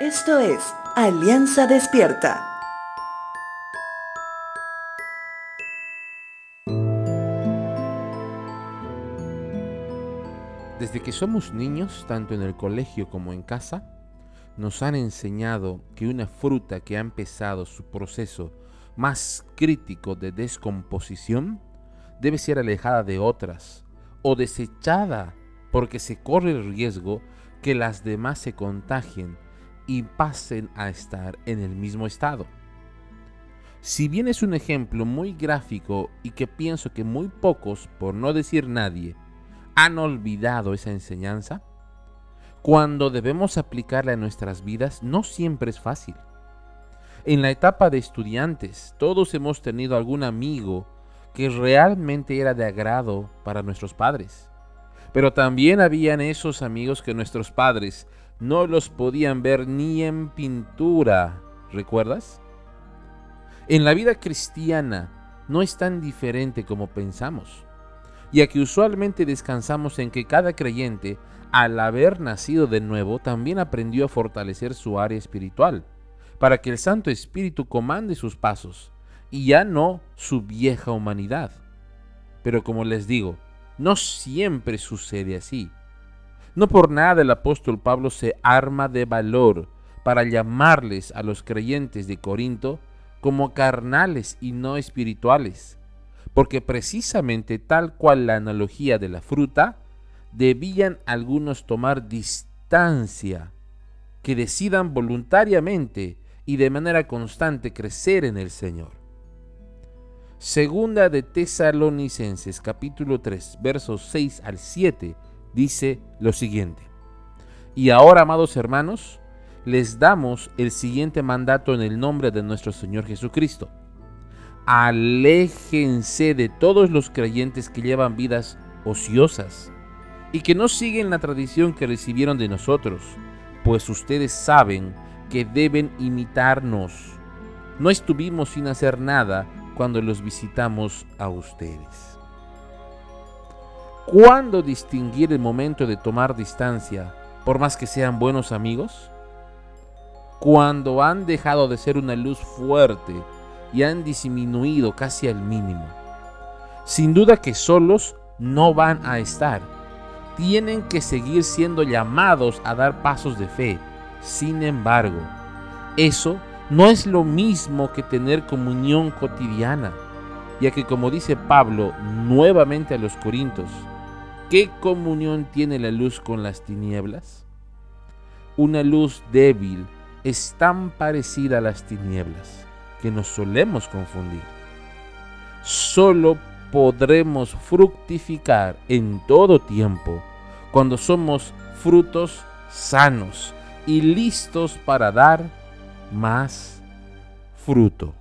Esto es Alianza Despierta. Desde que somos niños, tanto en el colegio como en casa, nos han enseñado que una fruta que ha empezado su proceso más crítico de descomposición debe ser alejada de otras o desechada porque se corre el riesgo que las demás se contagien y pasen a estar en el mismo estado. Si bien es un ejemplo muy gráfico y que pienso que muy pocos, por no decir nadie, han olvidado esa enseñanza, cuando debemos aplicarla en nuestras vidas no siempre es fácil. En la etapa de estudiantes, todos hemos tenido algún amigo que realmente era de agrado para nuestros padres. Pero también habían esos amigos que nuestros padres no los podían ver ni en pintura, ¿recuerdas? En la vida cristiana no es tan diferente como pensamos, ya que usualmente descansamos en que cada creyente, al haber nacido de nuevo, también aprendió a fortalecer su área espiritual, para que el Santo Espíritu comande sus pasos, y ya no su vieja humanidad. Pero como les digo, no siempre sucede así. No por nada el apóstol Pablo se arma de valor para llamarles a los creyentes de Corinto como carnales y no espirituales, porque precisamente tal cual la analogía de la fruta, debían algunos tomar distancia, que decidan voluntariamente y de manera constante crecer en el Señor. Segunda de Tesalonicenses capítulo 3 versos 6 al 7 dice lo siguiente. Y ahora, amados hermanos, les damos el siguiente mandato en el nombre de nuestro Señor Jesucristo. Aléjense de todos los creyentes que llevan vidas ociosas y que no siguen la tradición que recibieron de nosotros, pues ustedes saben que deben imitarnos. No estuvimos sin hacer nada cuando los visitamos a ustedes. ¿Cuándo distinguir el momento de tomar distancia, por más que sean buenos amigos? Cuando han dejado de ser una luz fuerte y han disminuido casi al mínimo. Sin duda que solos no van a estar. Tienen que seguir siendo llamados a dar pasos de fe. Sin embargo, eso no es lo mismo que tener comunión cotidiana, ya que como dice Pablo nuevamente a los Corintios, ¿Qué comunión tiene la luz con las tinieblas? Una luz débil es tan parecida a las tinieblas que nos solemos confundir. Solo podremos fructificar en todo tiempo cuando somos frutos sanos y listos para dar más fruto.